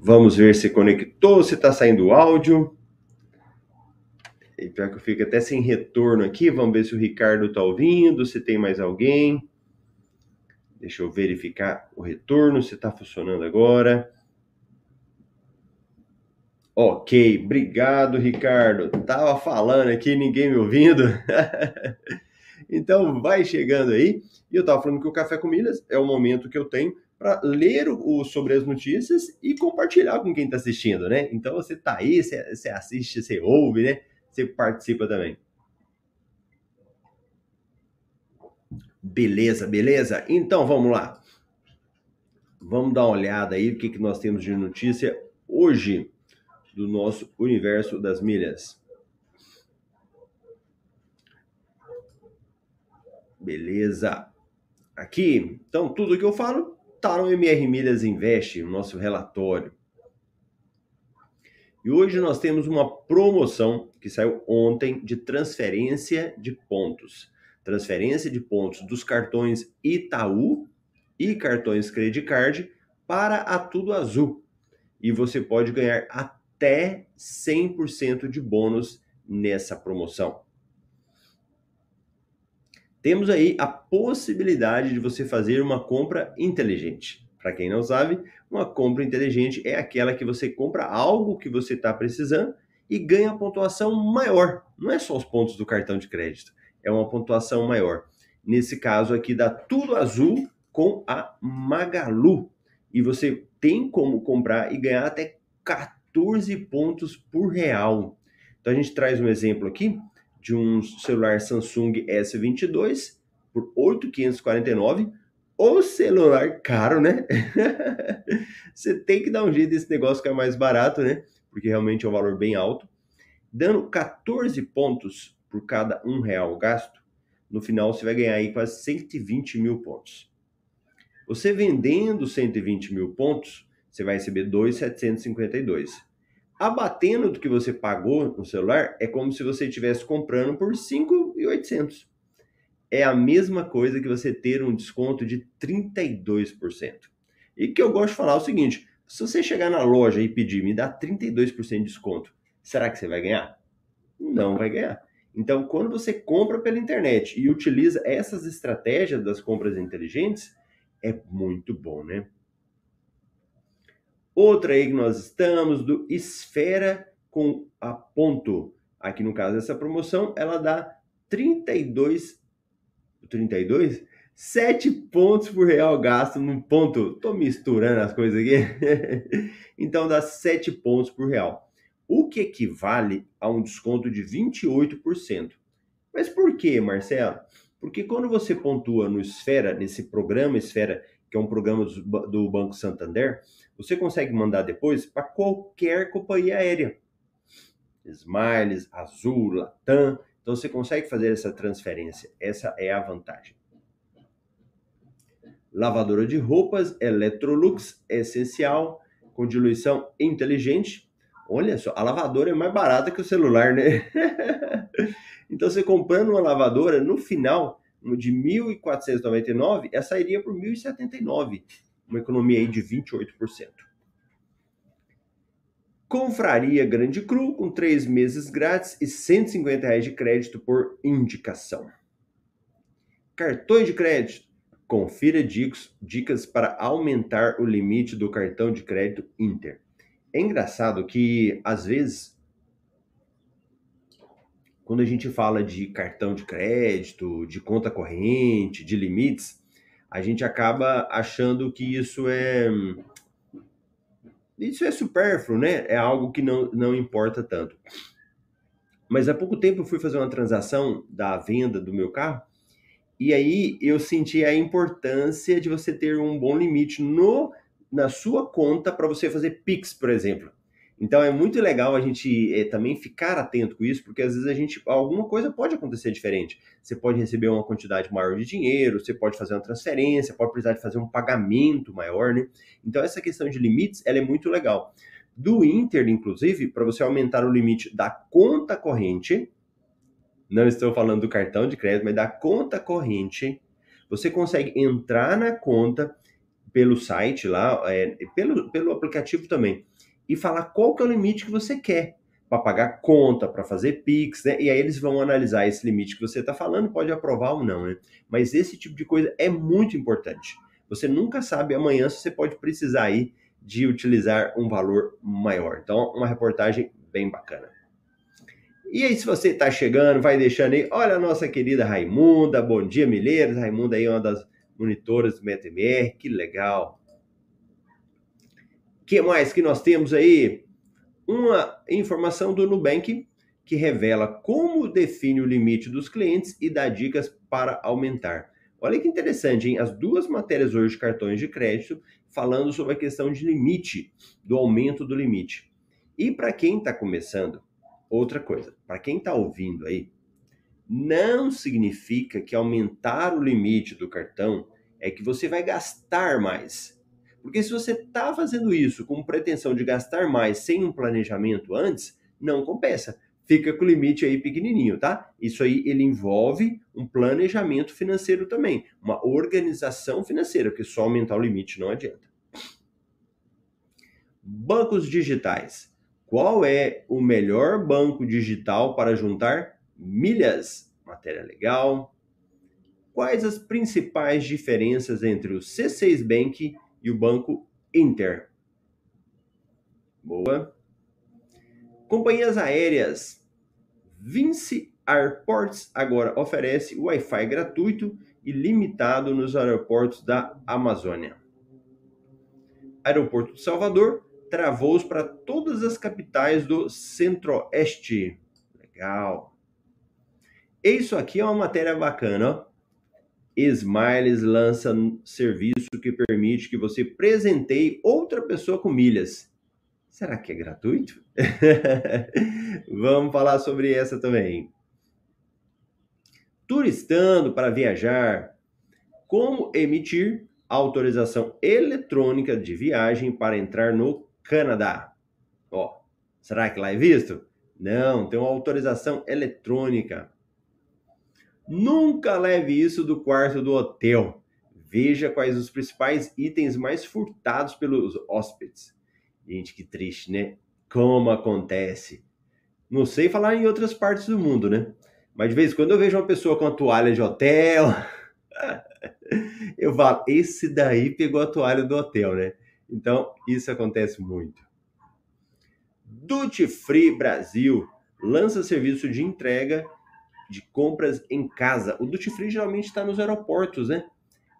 Vamos ver se conectou, se está saindo o áudio. E pior que eu fico até sem retorno aqui. Vamos ver se o Ricardo está ouvindo, se tem mais alguém. Deixa eu verificar o retorno, se está funcionando agora. Ok, obrigado, Ricardo. Tava falando aqui, ninguém me ouvindo. então, vai chegando aí. E eu tava falando que o Café com Milhas é o momento que eu tenho para ler o, sobre as notícias e compartilhar com quem está assistindo, né? Então você tá aí, você, você assiste, você ouve, né? Você participa também. Beleza, beleza? Então vamos lá. Vamos dar uma olhada aí o que, que nós temos de notícia hoje do nosso universo das milhas. Beleza. Aqui, então tudo que eu falo Tá no MR Milhas Invest, o nosso relatório. E hoje nós temos uma promoção que saiu ontem de transferência de pontos. Transferência de pontos dos cartões Itaú e cartões Credit Card para a Tudo Azul. E você pode ganhar até 100% de bônus nessa promoção temos aí a possibilidade de você fazer uma compra inteligente. Para quem não sabe, uma compra inteligente é aquela que você compra algo que você está precisando e ganha pontuação maior. Não é só os pontos do cartão de crédito, é uma pontuação maior. Nesse caso aqui dá tudo azul com a Magalu. E você tem como comprar e ganhar até 14 pontos por real. Então a gente traz um exemplo aqui de um celular Samsung S22 por 8.549 ou celular caro, né? Você tem que dar um jeito desse negócio que é mais barato, né? Porque realmente é um valor bem alto. Dando 14 pontos por cada um real gasto, no final você vai ganhar aí quase 120 mil pontos. Você vendendo 120 mil pontos, você vai receber 2,752 abatendo do que você pagou no celular, é como se você estivesse comprando por 5,800. É a mesma coisa que você ter um desconto de 32%. E que eu gosto de falar é o seguinte, se você chegar na loja e pedir, me dá 32% de desconto, Será que você vai ganhar? Não vai ganhar. Então, quando você compra pela internet e utiliza essas estratégias das compras inteligentes, é muito bom, né? Outra aí que nós estamos do Esfera com a ponto. Aqui no caso dessa promoção, ela dá 32 32 7 pontos por real gasto num ponto. Tô misturando as coisas aqui. então dá 7 pontos por real. O que equivale a um desconto de 28%. Mas por que, Marcelo? Porque quando você pontua no Esfera, nesse programa Esfera, que é um programa do Banco Santander, você consegue mandar depois para qualquer companhia aérea. Smiles, Azul, Latam. Então você consegue fazer essa transferência. Essa é a vantagem lavadora de roupas Electrolux essencial com diluição inteligente. Olha só, a lavadora é mais barata que o celular, né? então você comprando uma lavadora, no final de 1.499, essa sairia por 1.079, uma economia aí de 28%. Confraria Grande Cru com 3 meses grátis e 150 reais de crédito por indicação. Cartões de crédito Confira dicas para aumentar o limite do cartão de crédito Inter. É engraçado que, às vezes, quando a gente fala de cartão de crédito, de conta corrente, de limites, a gente acaba achando que isso é isso é supérfluo, né? É algo que não, não importa tanto. Mas há pouco tempo eu fui fazer uma transação da venda do meu carro e aí eu senti a importância de você ter um bom limite no na sua conta para você fazer Pix, por exemplo. Então é muito legal a gente é, também ficar atento com isso, porque às vezes a gente alguma coisa pode acontecer diferente. Você pode receber uma quantidade maior de dinheiro, você pode fazer uma transferência, pode precisar de fazer um pagamento maior, né? Então essa questão de limites, ela é muito legal. Do Inter, inclusive, para você aumentar o limite da conta corrente, não estou falando do cartão de crédito, mas da conta corrente. Você consegue entrar na conta pelo site lá, é, pelo, pelo aplicativo também, e falar qual que é o limite que você quer para pagar conta, para fazer Pix, né? E aí eles vão analisar esse limite que você está falando, pode aprovar ou não, né? Mas esse tipo de coisa é muito importante. Você nunca sabe amanhã se você pode precisar aí de utilizar um valor maior. Então, uma reportagem bem bacana. E aí, se você está chegando, vai deixando aí. Olha a nossa querida Raimunda. Bom dia, Milheiros. Raimunda aí é uma das monitoras do MetaMR. Que legal. Que mais que nós temos aí? Uma informação do Nubank que revela como define o limite dos clientes e dá dicas para aumentar. Olha que interessante, hein? As duas matérias hoje de cartões de crédito falando sobre a questão de limite, do aumento do limite. E para quem está começando, outra coisa, para quem está ouvindo aí, não significa que aumentar o limite do cartão é que você vai gastar mais. Porque se você está fazendo isso com pretensão de gastar mais sem um planejamento antes, não compensa. Fica com o limite aí pequenininho, tá? Isso aí ele envolve um planejamento financeiro também, uma organização financeira, porque só aumentar o limite não adianta. Bancos digitais. Qual é o melhor banco digital para juntar milhas? Matéria legal. Quais as principais diferenças entre o C6 Bank e o Banco Inter? Boa. Companhias aéreas. Vinci Airports agora oferece Wi-Fi gratuito e limitado nos aeroportos da Amazônia. Aeroporto de Salvador travou para todas as capitais do Centro-Oeste. Legal. Isso aqui é uma matéria bacana. Ó. Smiles lança um serviço que permite que você presenteie outra pessoa com milhas. Será que é gratuito? Vamos falar sobre essa também. Turistando para viajar. Como emitir autorização eletrônica de viagem para entrar no Canadá. Ó, será que lá é visto? Não, tem uma autorização eletrônica. Nunca leve isso do quarto do hotel. Veja quais os principais itens mais furtados pelos hóspedes. Gente, que triste, né? Como acontece? Não sei falar em outras partes do mundo, né? Mas de vez em quando eu vejo uma pessoa com a toalha de hotel. eu falo, esse daí pegou a toalha do hotel, né? Então, isso acontece muito. Duty Free Brasil lança serviço de entrega de compras em casa. O Duty Free geralmente está nos aeroportos, né?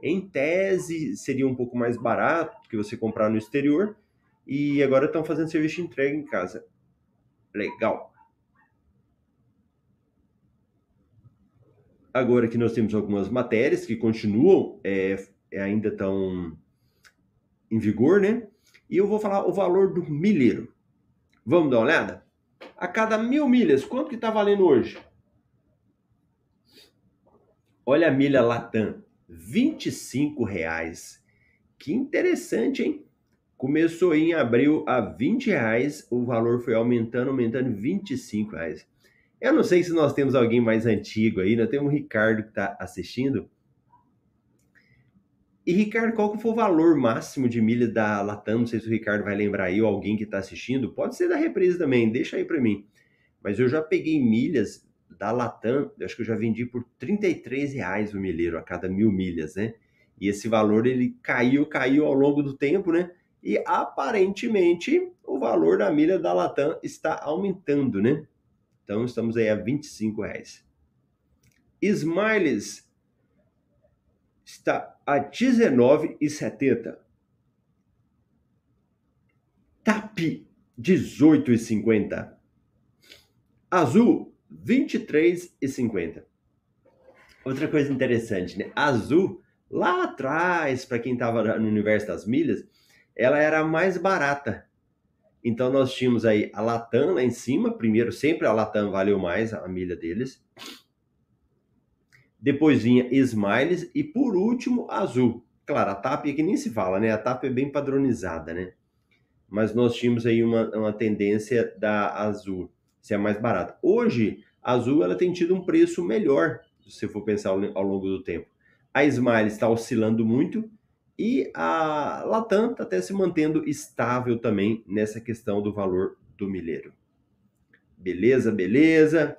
Em tese, seria um pouco mais barato que você comprar no exterior. E agora estão fazendo serviço de entrega em casa. Legal. Agora que nós temos algumas matérias que continuam, é, ainda estão em vigor, né? E eu vou falar o valor do milheiro. Vamos dar uma olhada? A cada mil milhas, quanto que está valendo hoje? Olha a milha Latam, 25 reais. Que interessante, hein? Começou em abril a 20 reais, o valor foi aumentando, aumentando 25 reais. Eu não sei se nós temos alguém mais antigo aí, nós temos o Ricardo que está assistindo. E Ricardo, qual que foi o valor máximo de milhas da Latam? Não sei se o Ricardo vai lembrar aí, ou alguém que está assistindo. Pode ser da represa também, deixa aí para mim. Mas eu já peguei milhas da Latam, eu acho que eu já vendi por 33 reais o milheiro a cada mil milhas, né? E esse valor ele caiu, caiu ao longo do tempo, né? E aparentemente o valor da milha da Latam está aumentando, né? Então estamos aí a 25 reais. Smiles está a 19,70. TAP 18,50. Azul 23,50. Outra coisa interessante, né? Azul lá atrás, para quem estava no universo das milhas, ela era mais barata. Então nós tínhamos aí a Latam lá em cima, primeiro sempre a Latam valeu mais a milha deles. Depois vinha Smiles e por último Azul. Claro, a TAP aqui nem se fala, né? A TAP é bem padronizada, né? Mas nós tínhamos aí uma, uma tendência da Azul ser a mais barata. Hoje, a Azul ela tem tido um preço melhor, se for pensar ao, longo do tempo. A Smiles está oscilando muito e a Latam está até se mantendo estável também nessa questão do valor do milheiro. Beleza, beleza.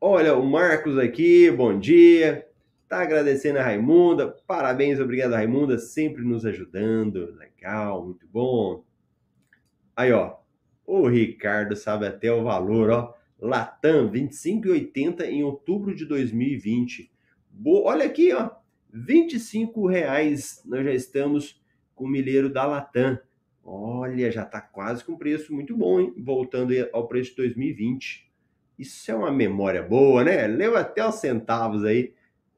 Olha, o Marcos aqui, bom dia. Tá agradecendo a Raimunda. Parabéns, obrigado, Raimunda, sempre nos ajudando. Legal, muito bom. Aí, ó, o Ricardo sabe até o valor, ó. Latam 25,80 em outubro de 2020. Bo Olha aqui, ó. 25 reais nós já estamos com o milheiro da Latam. Olha, já está quase com preço muito bom, hein? Voltando ao preço de 2020. Isso é uma memória boa, né? Leu até os centavos aí.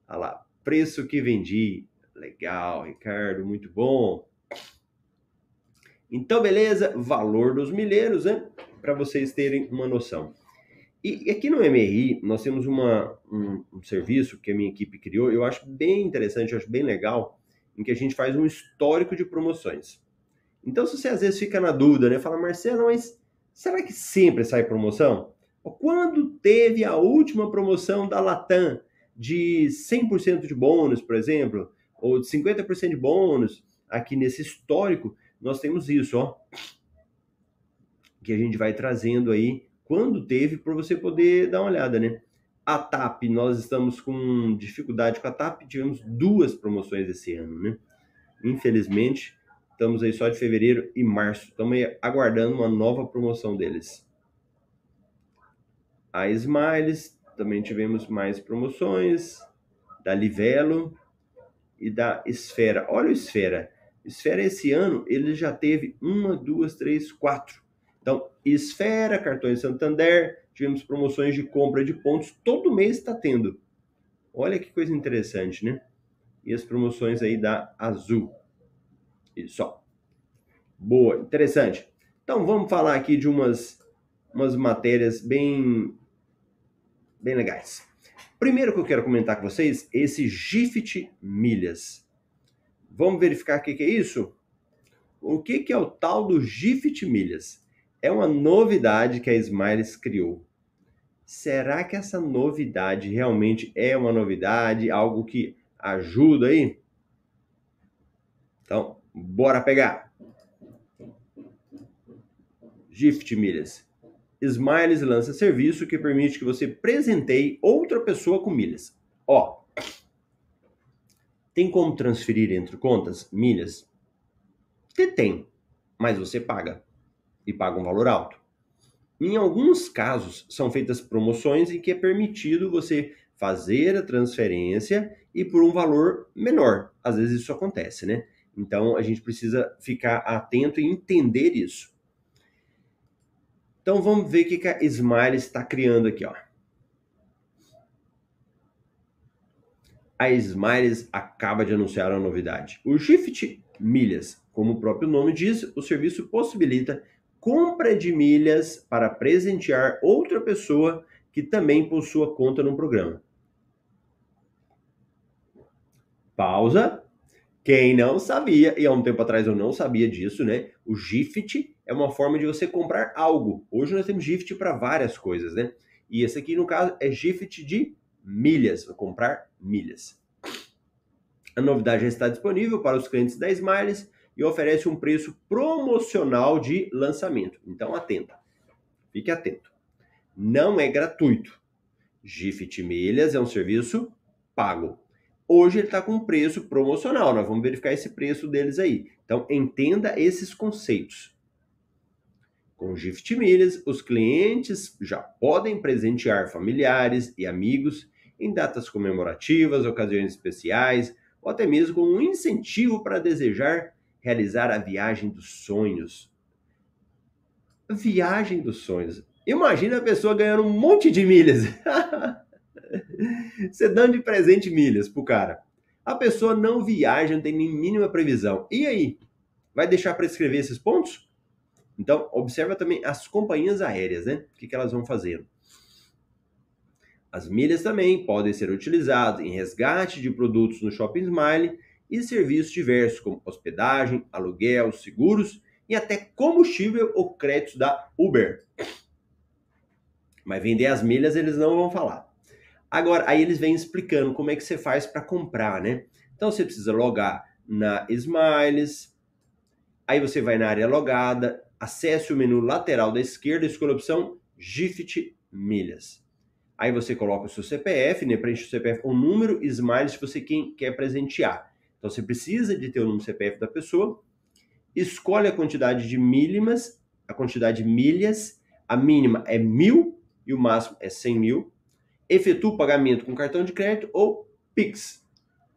Olha lá, preço que vendi. Legal, Ricardo, muito bom. Então, beleza, valor dos milheiros, né? Para vocês terem uma noção. E aqui no MRI, nós temos uma, um, um, serviço que a minha equipe criou, eu acho bem interessante, eu acho bem legal, em que a gente faz um histórico de promoções. Então, se você às vezes fica na dúvida, né? Fala, Marcelo, mas será que sempre sai promoção? Quando teve a última promoção da Latam de 100% de bônus, por exemplo, ou de 50% de bônus, aqui nesse histórico, nós temos isso, ó, que a gente vai trazendo aí quando teve, para você poder dar uma olhada, né? A TAP, nós estamos com dificuldade com a TAP, tivemos duas promoções esse ano, né? Infelizmente, estamos aí só de fevereiro e março, estamos aguardando uma nova promoção deles. A Smiles, também tivemos mais promoções, da Livelo e da Esfera. Olha o Esfera. Esfera esse ano, ele já teve uma, duas, três, quatro então, Esfera, Cartões Santander, tivemos promoções de compra de pontos, todo mês está tendo. Olha que coisa interessante, né? E as promoções aí da Azul. Isso, ó. Boa, interessante. Então, vamos falar aqui de umas, umas matérias bem, bem legais. Primeiro que eu quero comentar com vocês, esse Gift Milhas. Vamos verificar o que, que é isso? O que, que é o tal do Gift Milhas? é uma novidade que a Smiles criou. Será que essa novidade realmente é uma novidade, algo que ajuda aí? Então, bora pegar. Gift milhas. Smiles lança serviço que permite que você presenteie outra pessoa com milhas. Ó, tem como transferir entre contas milhas? Você tem, mas você paga. E paga um valor alto. Em alguns casos, são feitas promoções em que é permitido você fazer a transferência e por um valor menor. Às vezes isso acontece, né? Então a gente precisa ficar atento e entender isso. Então vamos ver o que a Smile está criando aqui, ó. A Smiles acaba de anunciar uma novidade. O Shift Milhas, como o próprio nome diz, o serviço possibilita compra de milhas para presentear outra pessoa que também possua conta no programa. Pausa. Quem não sabia, e há um tempo atrás eu não sabia disso, né? O Gift é uma forma de você comprar algo. Hoje nós temos Gift para várias coisas, né? E esse aqui, no caso, é Gift de milhas, comprar milhas. A novidade já está disponível para os clientes da Smiles e oferece um preço promocional de lançamento. Então, atenta. Fique atento. Não é gratuito. Gift Milhas é um serviço pago. Hoje ele está com um preço promocional. Nós vamos verificar esse preço deles aí. Então, entenda esses conceitos. Com Gift Milhas, os clientes já podem presentear familiares e amigos em datas comemorativas, ocasiões especiais, ou até mesmo com um incentivo para desejar realizar a viagem dos sonhos. Viagem dos sonhos. Imagina a pessoa ganhando um monte de milhas. Você dando de presente milhas pro cara. A pessoa não viaja, não tem nem mínima previsão. E aí? Vai deixar para escrever esses pontos? Então, observa também as companhias aéreas, né? O que, que elas vão fazendo. As milhas também podem ser utilizadas em resgate de produtos no Shopping Smile e serviços diversos, como hospedagem, aluguel, seguros e até combustível ou créditos da Uber. Mas vender as milhas eles não vão falar. Agora, aí eles vêm explicando como é que você faz para comprar, né? Então você precisa logar na Smiles, aí você vai na área logada, acesse o menu lateral da esquerda, escolha a opção Gift Milhas. Aí você coloca o seu CPF, né? Preenche o CPF com o número Smiles se você quer presentear. Então você precisa de ter o número CPF da pessoa, escolhe a quantidade de milhas, a quantidade de milhas, a mínima é mil e o máximo é 100 mil. Efetua o pagamento com cartão de crédito ou Pix.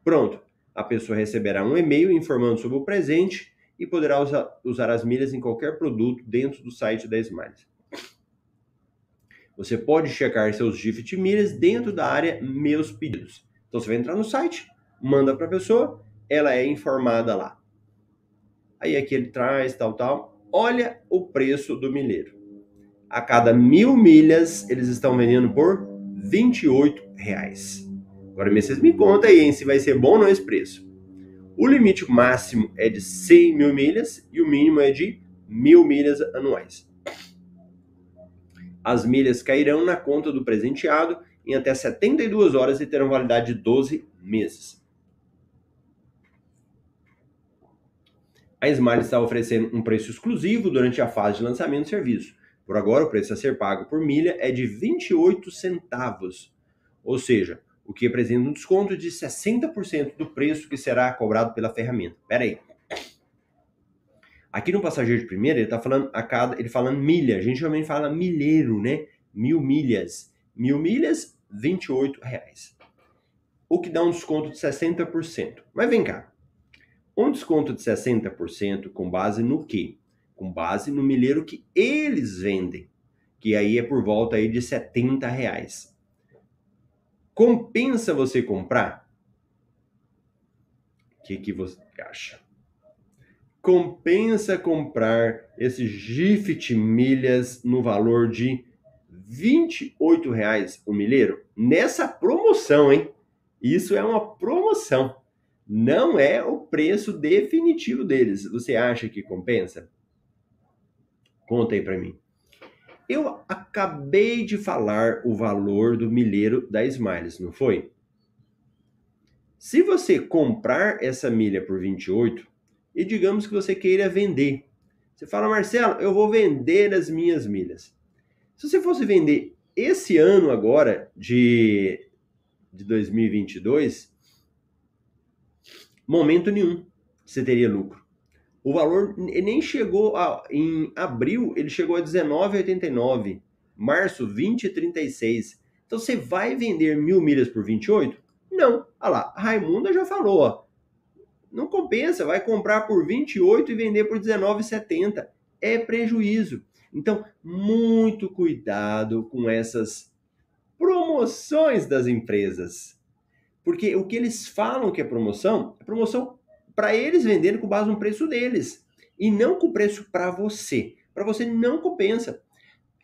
Pronto, a pessoa receberá um e-mail informando sobre o presente e poderá usar, usar as milhas em qualquer produto dentro do site da Smiles. Você pode checar seus gift milhas dentro da área Meus Pedidos. Então você vai entrar no site, manda para a pessoa, ela é informada lá. Aí aqui ele traz tal, tal. Olha o preço do milheiro. A cada mil milhas eles estão vendendo por 28 reais. Agora vocês me contam aí hein, se vai ser bom ou não esse preço. O limite máximo é de 100 mil milhas e o mínimo é de mil milhas anuais. As milhas cairão na conta do presenteado em até 72 horas e terão validade de 12 meses. A Smile está oferecendo um preço exclusivo durante a fase de lançamento do serviço. Por agora, o preço a ser pago por milha é de 28 centavos, ou seja, o que representa um desconto de 60% do preço que será cobrado pela ferramenta. Pera aí. Aqui no passageiro de primeira, ele está falando a cada, ele falando milha. A gente também fala milheiro, né? Mil milhas. Mil milhas, 28 reais. O que dá um desconto de 60%. Mas vem cá. Um desconto de 60% com base no quê? com base no milheiro que eles vendem, que aí é por volta aí de 70 reais. Compensa você comprar? O que, que você acha? Compensa comprar esse Gift milhas no valor de 28 reais o milheiro? Nessa promoção, hein? Isso é uma promoção. Não é o preço definitivo deles. Você acha que compensa? Conta aí para mim. Eu acabei de falar o valor do milheiro da Smiles, não foi? Se você comprar essa milha por 28 e digamos que você queira vender, você fala, Marcelo, eu vou vender as minhas milhas. Se você fosse vender esse ano agora de, de 2022, momento nenhum você teria lucro. O valor nem chegou a, em abril, ele chegou a 19,89, março 20,36. Então você vai vender mil milhas por 28? Não. Olha lá, a Raimunda já falou, ó. Não compensa, vai comprar por 28 e vender por 19,70. É prejuízo. Então, muito cuidado com essas promoções das empresas. Porque o que eles falam que é promoção, é promoção para eles venderem com base no preço deles e não com o preço para você. Para você não compensa.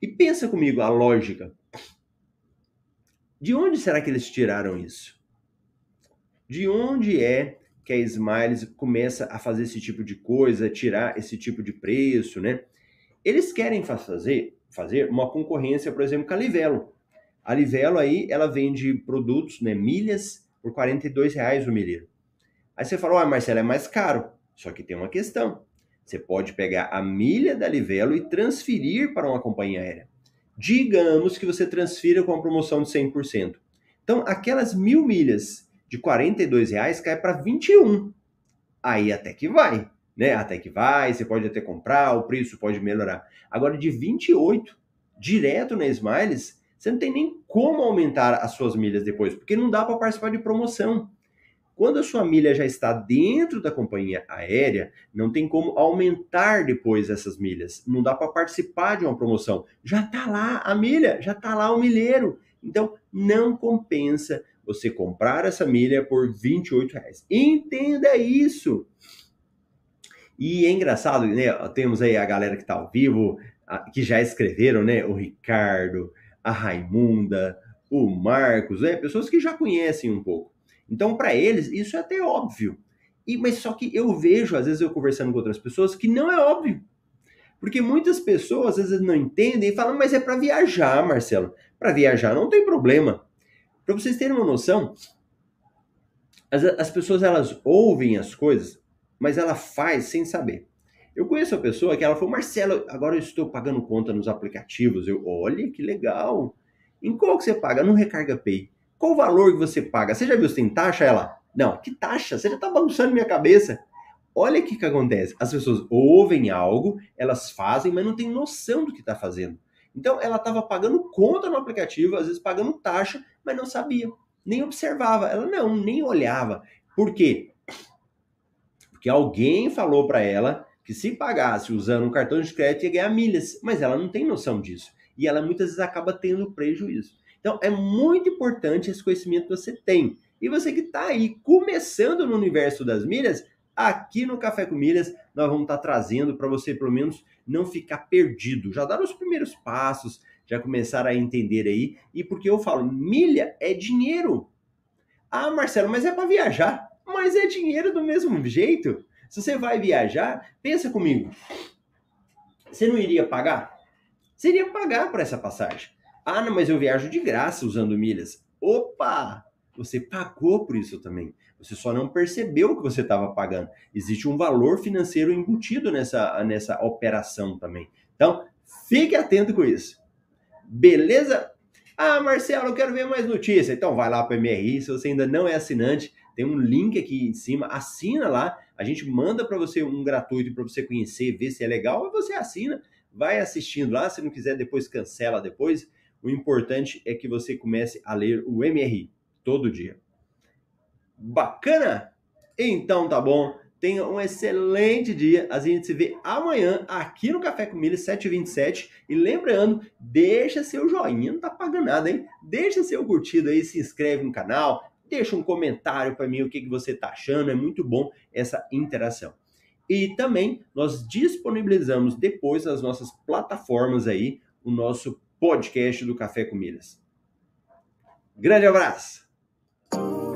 E pensa comigo a lógica. De onde será que eles tiraram isso? De onde é que a Smiles começa a fazer esse tipo de coisa, tirar esse tipo de preço, né? Eles querem fazer, fazer uma concorrência, por exemplo, com a Livelo. A Livelo aí, ela vende produtos, né, milhas, por 42 reais o milheiro. Aí você fala, ah, Marcelo, é mais caro. Só que tem uma questão. Você pode pegar a milha da Livelo e transferir para uma companhia aérea. Digamos que você transfira com uma promoção de 100%. Então, aquelas mil milhas de 42 reais cai para 21. Aí até que vai, né? Até que vai, você pode até comprar, o preço pode melhorar. Agora de 28 direto na Smiles, você não tem nem como aumentar as suas milhas depois, porque não dá para participar de promoção. Quando a sua milha já está dentro da companhia aérea, não tem como aumentar depois essas milhas. Não dá para participar de uma promoção. Já está lá a milha, já está lá o milheiro. Então, não compensa você comprar essa milha por 28 reais. Entenda isso. E é engraçado, né? Temos aí a galera que está ao vivo, que já escreveram, né? O Ricardo, a Raimunda, o Marcos, né? Pessoas que já conhecem um pouco. Então, para eles, isso é até óbvio. E, mas só que eu vejo, às vezes, eu conversando com outras pessoas, que não é óbvio. Porque muitas pessoas, às vezes, não entendem e falam, mas é para viajar, Marcelo. Para viajar não tem problema. Para vocês terem uma noção, as, as pessoas elas ouvem as coisas, mas ela faz sem saber. Eu conheço a pessoa que ela falou, Marcelo, agora eu estou pagando conta nos aplicativos. Eu, olha que legal. Em qual que você paga? No Recarga Pay. Qual o valor que você paga? Você já viu se tem taxa? Ela, não, que taxa? Você já está bagunçando minha cabeça. Olha o que, que acontece. As pessoas ouvem algo, elas fazem, mas não tem noção do que está fazendo. Então ela estava pagando conta no aplicativo, às vezes pagando taxa, mas não sabia, nem observava. Ela não, nem olhava. Por quê? Porque alguém falou para ela que se pagasse usando um cartão de crédito ia ganhar milhas, mas ela não tem noção disso. E ela muitas vezes acaba tendo prejuízo. Então é muito importante esse conhecimento que você tem. E você que está aí começando no universo das milhas, aqui no Café com Milhas nós vamos estar trazendo para você pelo menos não ficar perdido, já dar os primeiros passos, já começar a entender aí. E porque eu falo, milha é dinheiro. Ah, Marcelo, mas é para viajar. Mas é dinheiro do mesmo jeito. Se você vai viajar, pensa comigo. Você não iria pagar? Iria pagar por essa passagem. Ah, não, mas eu viajo de graça usando milhas. Opa! Você pagou por isso também. Você só não percebeu que você estava pagando. Existe um valor financeiro embutido nessa, nessa operação também. Então, fique atento com isso. Beleza? Ah, Marcelo, eu quero ver mais notícias. Então, vai lá para o MRI. Se você ainda não é assinante, tem um link aqui em cima. Assina lá. A gente manda para você um gratuito para você conhecer, ver se é legal. E você assina, vai assistindo lá. Se não quiser, depois cancela depois. O importante é que você comece a ler o MRI todo dia. Bacana? Então tá bom. Tenha um excelente dia. A gente se vê amanhã aqui no Café com Milha 727. E lembrando, deixa seu joinha, não tá pagando nada, hein? Deixa seu curtido aí, se inscreve no canal, deixa um comentário para mim o que, que você tá achando. É muito bom essa interação. E também nós disponibilizamos depois nas nossas plataformas aí o nosso podcast do Café com Milhas. Grande abraço! Ooh.